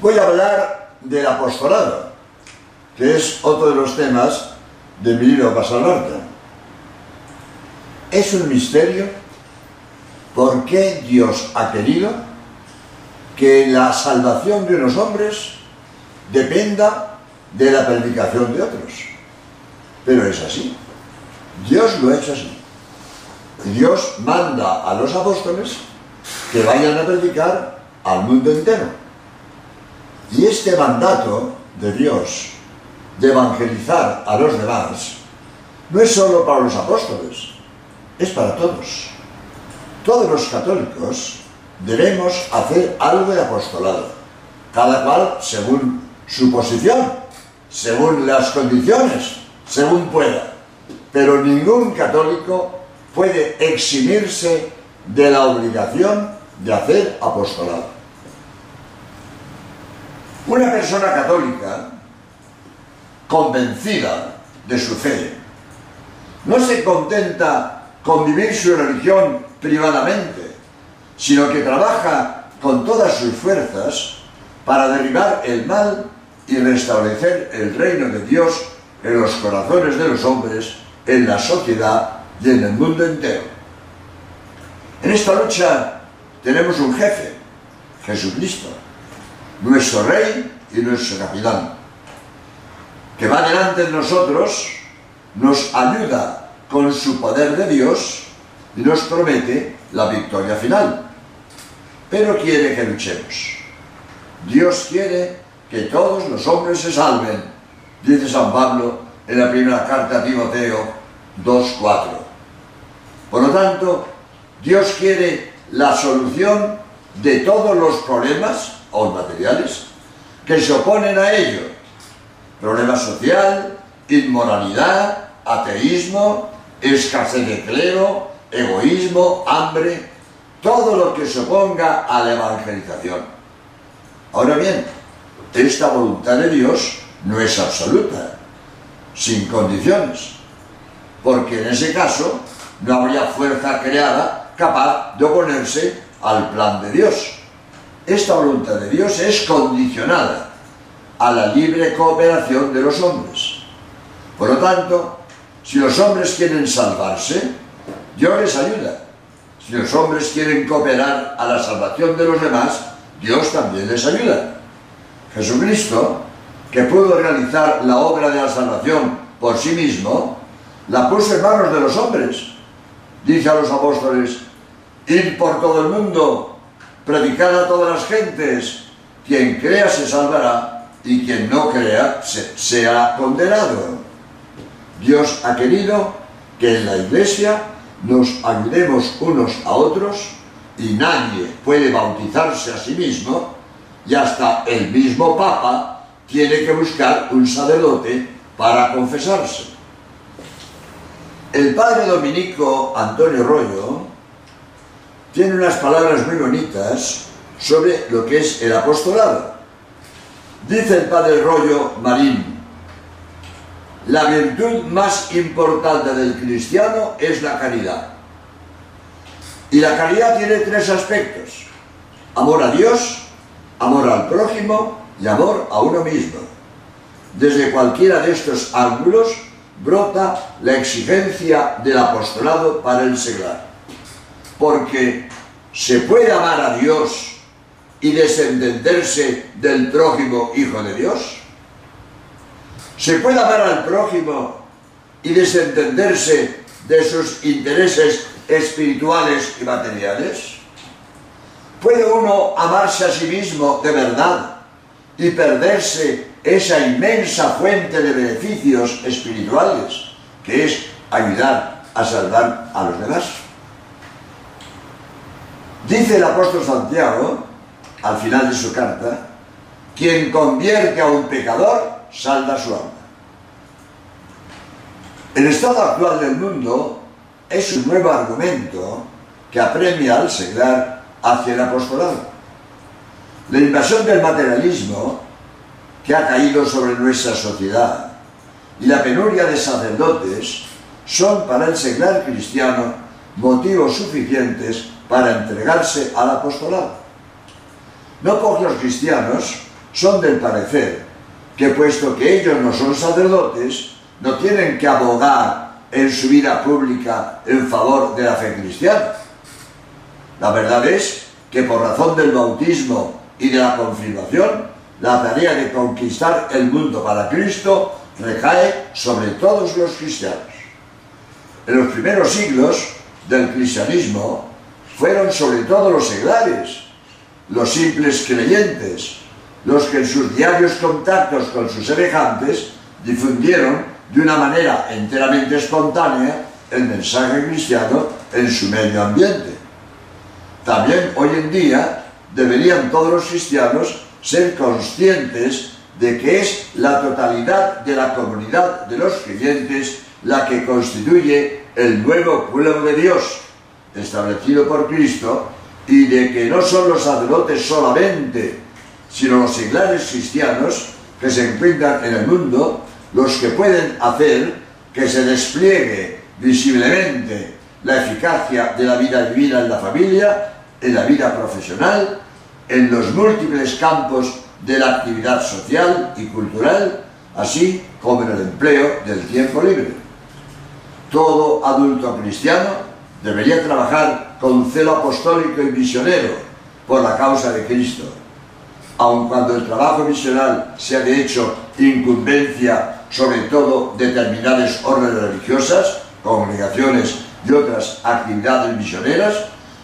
Voy a hablar del apostolado, que es otro de los temas de mi libro Pasalarta. Es un misterio por qué Dios ha querido que la salvación de unos hombres dependa de la predicación de otros. Pero es así. Dios lo ha hecho así. Dios manda a los apóstoles que vayan a predicar al mundo entero. Y este mandato de Dios de evangelizar a los demás no es solo para los apóstoles, es para todos. Todos los católicos debemos hacer algo de apostolado, cada cual según su posición, según las condiciones, según pueda. Pero ningún católico puede eximirse de la obligación de hacer apostolado. Una persona católica convencida de su fe no se contenta con vivir su religión privadamente, sino que trabaja con todas sus fuerzas para derribar el mal y restablecer el reino de Dios en los corazones de los hombres, en la sociedad y en el mundo entero. En esta lucha tenemos un jefe, Jesucristo, nuestro rey y nuestro capitán, que va delante de nosotros, nos ayuda con su poder de Dios y nos promete la victoria final. Pero quiere que luchemos. Dios quiere que todos los hombres se salven, dice San Pablo en la primera carta a Timoteo 2.4. Por lo tanto, Dios quiere la solución de todos los problemas, o materiales, que se oponen a ello. Problema social, inmoralidad, ateísmo, escasez de clero, egoísmo, hambre, todo lo que se oponga a la evangelización. Ahora bien, esta voluntad de Dios no es absoluta, sin condiciones, porque en ese caso no habría fuerza creada capaz de oponerse al plan de Dios. Esta voluntad de Dios es condicionada a la libre cooperación de los hombres. Por lo tanto, si los hombres quieren salvarse, Dios les ayuda. Si los hombres quieren cooperar a la salvación de los demás, Dios también les ayuda. Jesucristo, que pudo realizar la obra de la salvación por sí mismo, la puso en manos de los hombres. Dice a los apóstoles, ir por todo el mundo, predicar a todas las gentes, quien crea se salvará y quien no crea se, sea condenado. Dios ha querido que en la iglesia nos ayudemos unos a otros y nadie puede bautizarse a sí mismo y hasta el mismo Papa tiene que buscar un sacerdote para confesarse. El padre dominico Antonio Rollo tiene unas palabras muy bonitas sobre lo que es el apostolado. Dice el padre Rollo Marín, la virtud más importante del cristiano es la caridad. Y la caridad tiene tres aspectos. Amor a Dios, amor al prójimo y amor a uno mismo. Desde cualquiera de estos ángulos brota la exigencia del apostolado para el seglar. Porque se puede amar a Dios y desentenderse del prójimo hijo de Dios. ¿Se puede amar al prójimo y desentenderse de sus intereses espirituales y materiales? ¿Puede uno amarse a sí mismo de verdad y perderse esa inmensa fuente de beneficios espirituales que es ayudar a salvar a los demás? Dice el apóstol Santiago, al final de su carta, quien convierte a un pecador salda su alma. El estado actual del mundo es un nuevo argumento que apremia al seglar hacia el apostolado. La invasión del materialismo que ha caído sobre nuestra sociedad y la penuria de sacerdotes son para el seglar cristiano motivos suficientes para entregarse al apostolado. No pocos cristianos son del parecer que puesto que ellos no son sacerdotes, no tienen que abogar en su vida pública en favor de la fe cristiana. La verdad es que por razón del bautismo y de la confirmación, la tarea de conquistar el mundo para Cristo recae sobre todos los cristianos. En los primeros siglos del cristianismo fueron sobre todo los seglares, los simples creyentes, los que en sus diarios contactos con sus semejantes difundieron de una manera enteramente espontánea el mensaje cristiano en su medio ambiente. También hoy en día deberían todos los cristianos ser conscientes de que es la totalidad de la comunidad de los creyentes la que constituye el nuevo pueblo de Dios, establecido por Cristo, y de que no son los sacerdotes solamente, sino los seglares cristianos que se encuentran en el mundo, los que pueden hacer que se despliegue visiblemente la eficacia de la vida divina en la familia, en la vida profesional, en los múltiples campos de la actividad social y cultural, así como en el empleo del tiempo libre. Todo adulto cristiano debería trabajar con celo apostólico y misionero por la causa de Cristo. Aun cuando el trabajo misional sea de hecho incumbencia sobre todo determinadas órdenes religiosas, congregaciones y otras actividades misioneras,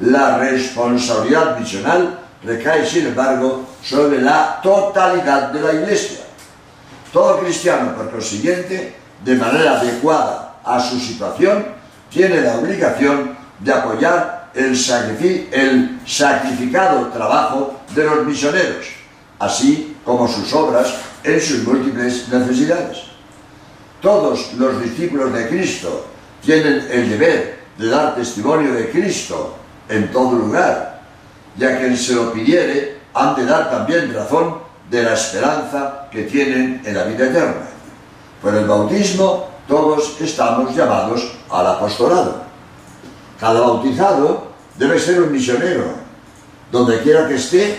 la responsabilidad misional recae, sin embargo, sobre la totalidad de la Iglesia. Todo cristiano, por consiguiente, de manera adecuada a su situación, tiene la obligación de apoyar el, sacrificado trabajo de los misioneros, así como sus obras en sus múltiples necesidades. Todos los discípulos de Cristo tienen el deber de dar testimonio de Cristo en todo lugar, y a quien se lo pidiere han de dar también razón de la esperanza que tienen en la vida eterna. Por el bautismo todos estamos llamados al apostolado. Cada bautizado debe ser un misionero. Donde quiera que esté,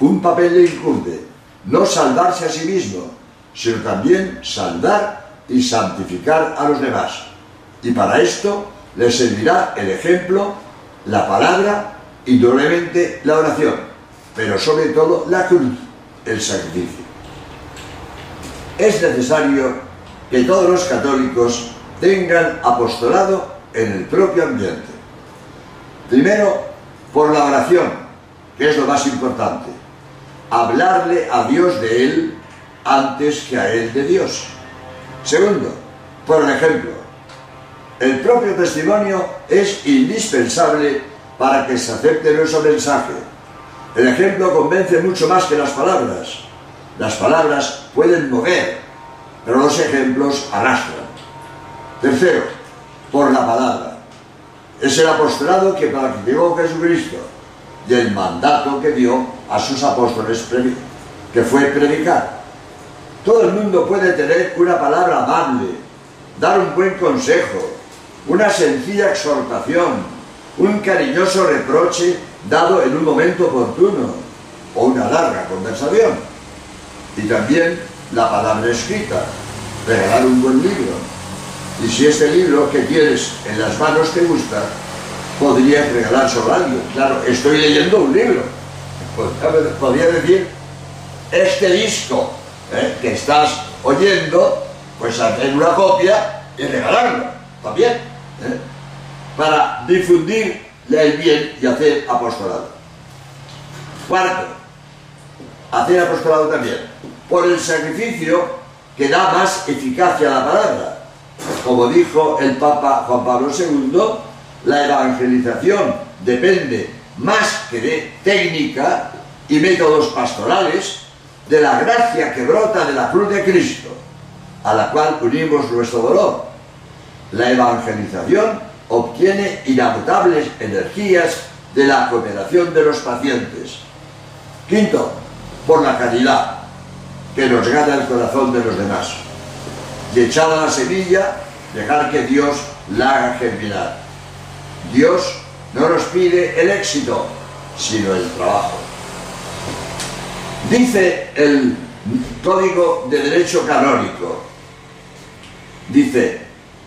un papel le incumbe. No salvarse a sí mismo, sino también salvar y santificar a los demás. Y para esto le servirá el ejemplo, la palabra indudablemente la oración, pero sobre todo la cruz, el sacrificio. Es necesario que todos los católicos tengan apostolado en el propio ambiente. Primero, por la oración, que es lo más importante. Hablarle a Dios de Él antes que a Él de Dios. Segundo, por ejemplo. El propio testimonio es indispensable para que se acepte nuestro mensaje. El ejemplo convence mucho más que las palabras. Las palabras pueden mover, pero los ejemplos arrastran. Tercero, por la palabra. Es el apostolado que practicó Jesucristo y el mandato que dio a sus apóstoles que fue predicar. Todo el mundo puede tener una palabra amable, dar un buen consejo, una sencilla exhortación, un cariñoso reproche dado en un momento oportuno o una larga conversación. Y también la palabra escrita, regalar un buen libro. Y si este libro que tienes en las manos te gusta, podrías regalárselo a alguien. Claro, estoy leyendo un libro. Podría decir, este disco ¿eh? que estás oyendo, pues hacer una copia y regalarlo también. ¿eh? para difundir el bien y hacer apostolado. Cuarto, hacer apostolado también, por el sacrificio que da más eficacia a la palabra. Como dijo el Papa Juan Pablo II, la evangelización depende más que de técnica y métodos pastorales, de la gracia que brota de la cruz de Cristo, a la cual unimos nuestro dolor. La evangelización obtiene inagotables energías de la cooperación de los pacientes. Quinto, por la caridad, que nos gana el corazón de los demás. Y echada la semilla, dejar que Dios la haga germinar. Dios no nos pide el éxito, sino el trabajo. Dice el Código de Derecho Canónico, dice,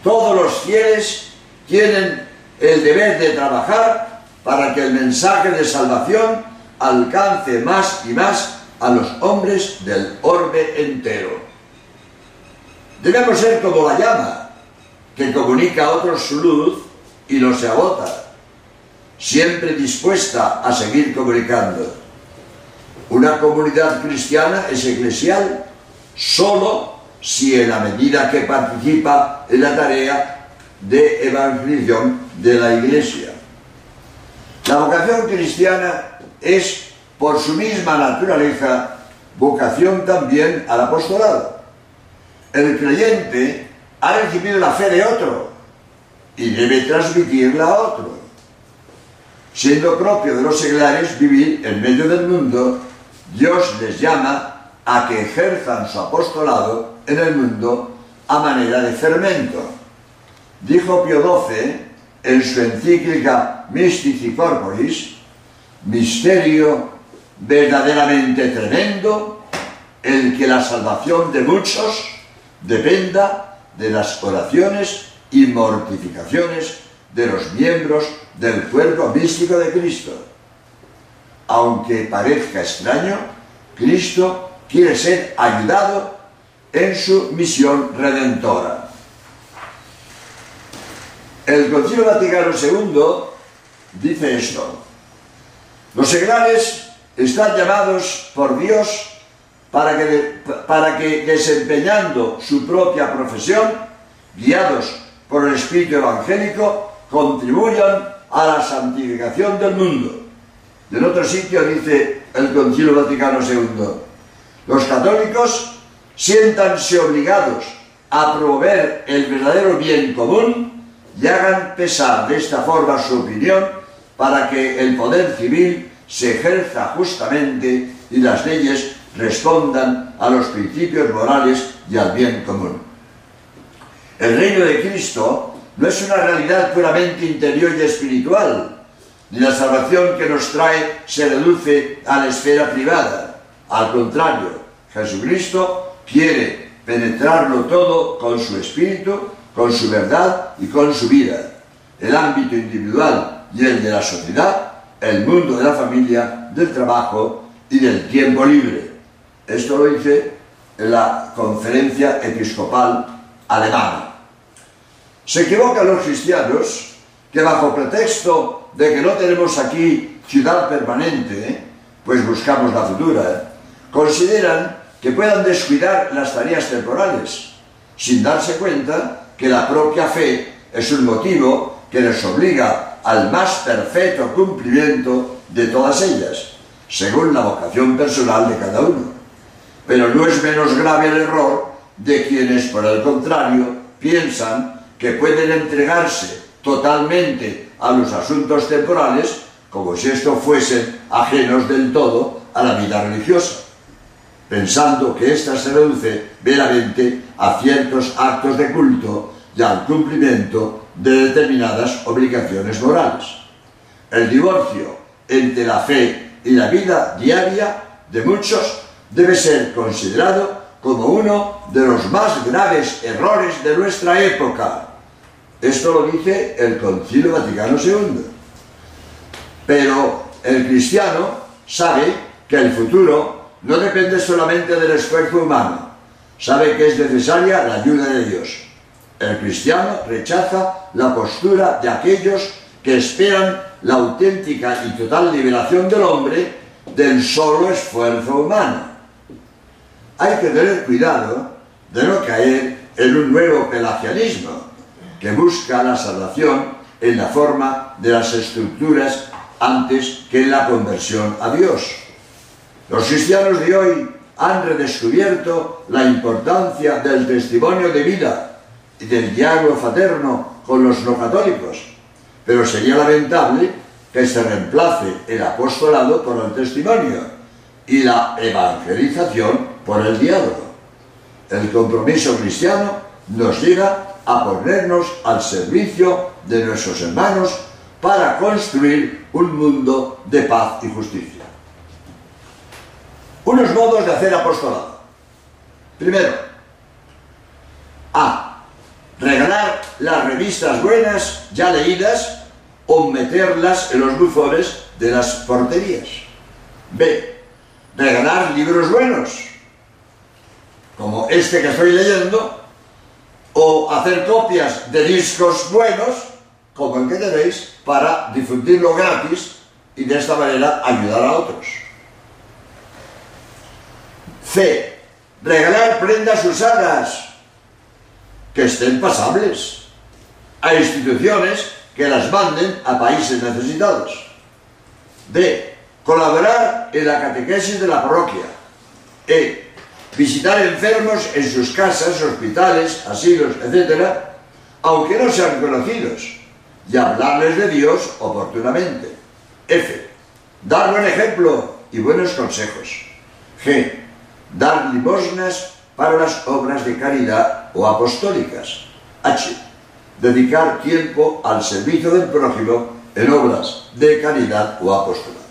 todos los fieles tienen el deber de trabajar para que el mensaje de salvación alcance más y más a los hombres del orbe entero. Debemos ser como la llama, que comunica a otros su luz y no se agota, siempre dispuesta a seguir comunicando. Una comunidad cristiana es eclesial solo si en la medida que participa en la tarea de evangelización de la Iglesia. La vocación cristiana es, por su misma naturaleza, vocación también al apostolado. El creyente ha recibido la fe de otro y debe transmitirla a otro, siendo propio de los seglares vivir en medio del mundo Dios les llama a que ejerzan su apostolado en el mundo a manera de fermento. Dijo Pío XII en su encíclica Mystici Corporis, misterio verdaderamente tremendo, el que la salvación de muchos dependa de las oraciones y mortificaciones de los miembros del cuerpo místico de Cristo aunque parezca extraño, Cristo quiere ser ayudado en su misión redentora. El Concilio Vaticano II dice esto. Los seglares están llamados por Dios para que, para que desempeñando su propia profesión, guiados por el Espíritu Evangélico, contribuyan a la santificación del mundo. En otro sitio dice el Concilio Vaticano II, los católicos siéntanse obligados a promover el verdadero bien común y hagan pesar de esta forma su opinión para que el poder civil se ejerza justamente y las leyes respondan a los principios morales y al bien común. El reino de Cristo no es una realidad puramente interior y espiritual, ni la salvación que nos trae se reduce a la esfera privada. Al contrario, Jesucristo quiere penetrarlo todo con su espíritu, con su verdad y con su vida. El ámbito individual y el de la sociedad, el mundo de la familia, del trabajo y del tiempo libre. Esto lo dice en la conferencia episcopal alemana. Se equivocan los cristianos que bajo pretexto de que no tenemos aquí ciudad permanente, ¿eh? pues buscamos la futura, ¿eh? consideran que puedan descuidar las tareas temporales, sin darse cuenta que la propia fe es un motivo que les obliga al más perfecto cumplimiento de todas ellas, según la vocación personal de cada uno. Pero no es menos grave el error de quienes, por el contrario, piensan que pueden entregarse totalmente a los asuntos temporales como si estos fuesen ajenos del todo a la vida religiosa, pensando que ésta se reduce meramente a ciertos actos de culto y al cumplimiento de determinadas obligaciones morales. El divorcio entre la fe y la vida diaria de muchos debe ser considerado como uno de los más graves errores de nuestra época esto lo dice el Concilio Vaticano II. Pero el cristiano sabe que el futuro no depende solamente del esfuerzo humano, sabe que es necesaria la ayuda de Dios. El cristiano rechaza la postura de aquellos que esperan la auténtica y total liberación del hombre del solo esfuerzo humano. Hay que tener cuidado de no caer en un nuevo pelagianismo, que busca la salvación en la forma de las estructuras antes que en la conversión a Dios. Los cristianos de hoy han redescubierto la importancia del testimonio de vida del diálogo fraterno con los no católicos, pero sería lamentable que se reemplace el apostolado por el testimonio y la evangelización por el diálogo. El compromiso cristiano nos llega a ponernos al servicio de nuestros hermanos para construir un mundo de paz y justicia. Unos modos de hacer apostolado. Primero, A. Regalar las revistas buenas ya leídas o meterlas en los bufones de las porterías. B. Regalar libros buenos, como este que estoy leyendo, o hacer copias de discos buenos, como el que tenéis, para difundirlo gratis y de esta manera ayudar a otros. C. Regalar prendas usadas que estén pasables a instituciones que las manden a países necesitados. D. Colaborar en la catequesis de la parroquia. E. Visitar enfermos en sus casas, hospitales, asilos, etc., aunque no sean conocidos, y hablarles de Dios oportunamente. F. Dar buen ejemplo y buenos consejos. G. Dar limosnas para las obras de caridad o apostólicas. H. Dedicar tiempo al servicio del prójimo en obras de caridad o apostolado.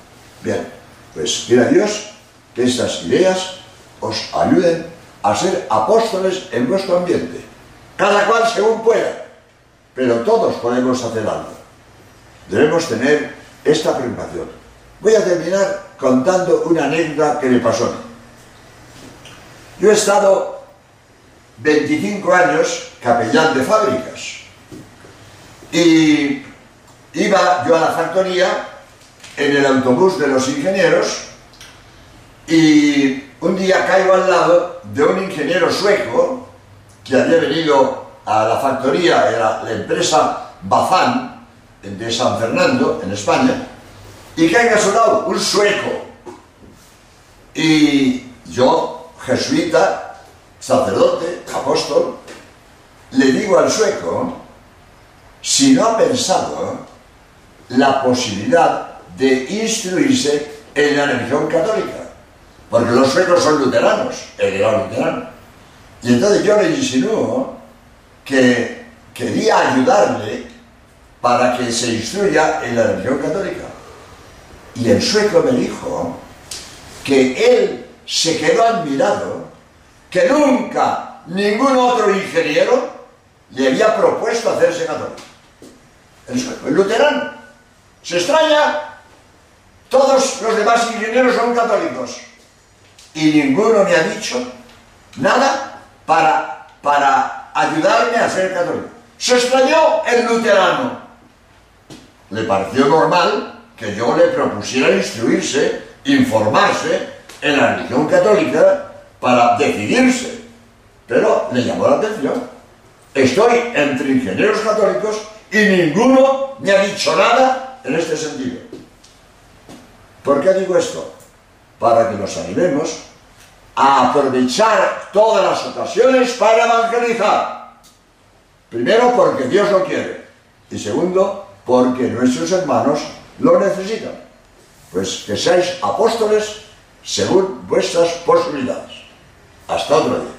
Bien, pues quiera Dios que estas ideas os ayuden a ser apóstoles en vuestro ambiente, cada cual según pueda, pero todos podemos hacer algo. Debemos tener esta preocupación. Voy a terminar contando una anécdota que me pasó. Yo he estado 25 años capellán de fábricas y iba yo a la factoría en el autobús de los ingenieros y un día caigo al lado de un ingeniero sueco que había venido a la factoría, era la empresa Bazán de San Fernando, en España, y caiga a su lado un sueco. Y yo, jesuita, sacerdote, apóstol, le digo al sueco si no ha pensado la posibilidad de instruirse en la religión católica. Porque los suecos son luteranos, él era luterano. Y entonces yo le insinúo que quería ayudarle para que se instruya en la religión católica. Y el sueco me dijo que él se quedó admirado que nunca ningún otro ingeniero le había propuesto hacerse católico. El el luterano. Se extraña, todos los demás ingenieros son católicos y ninguno me ha dicho nada para, para ayudarme a ser católico. Se extrañó el luterano. Le pareció normal que yo le propusiera instruirse, informarse en la religión católica para decidirse. Pero le llamó la atención. Estoy entre ingenieros católicos y ninguno me ha dicho nada en este sentido. ¿Por qué digo esto? para que nos animemos a aprovechar todas las ocasiones para evangelizar. Primero porque Dios lo quiere y segundo porque nuestros hermanos lo necesitan. Pues que seáis apóstoles según vuestras posibilidades. Հաշտադրան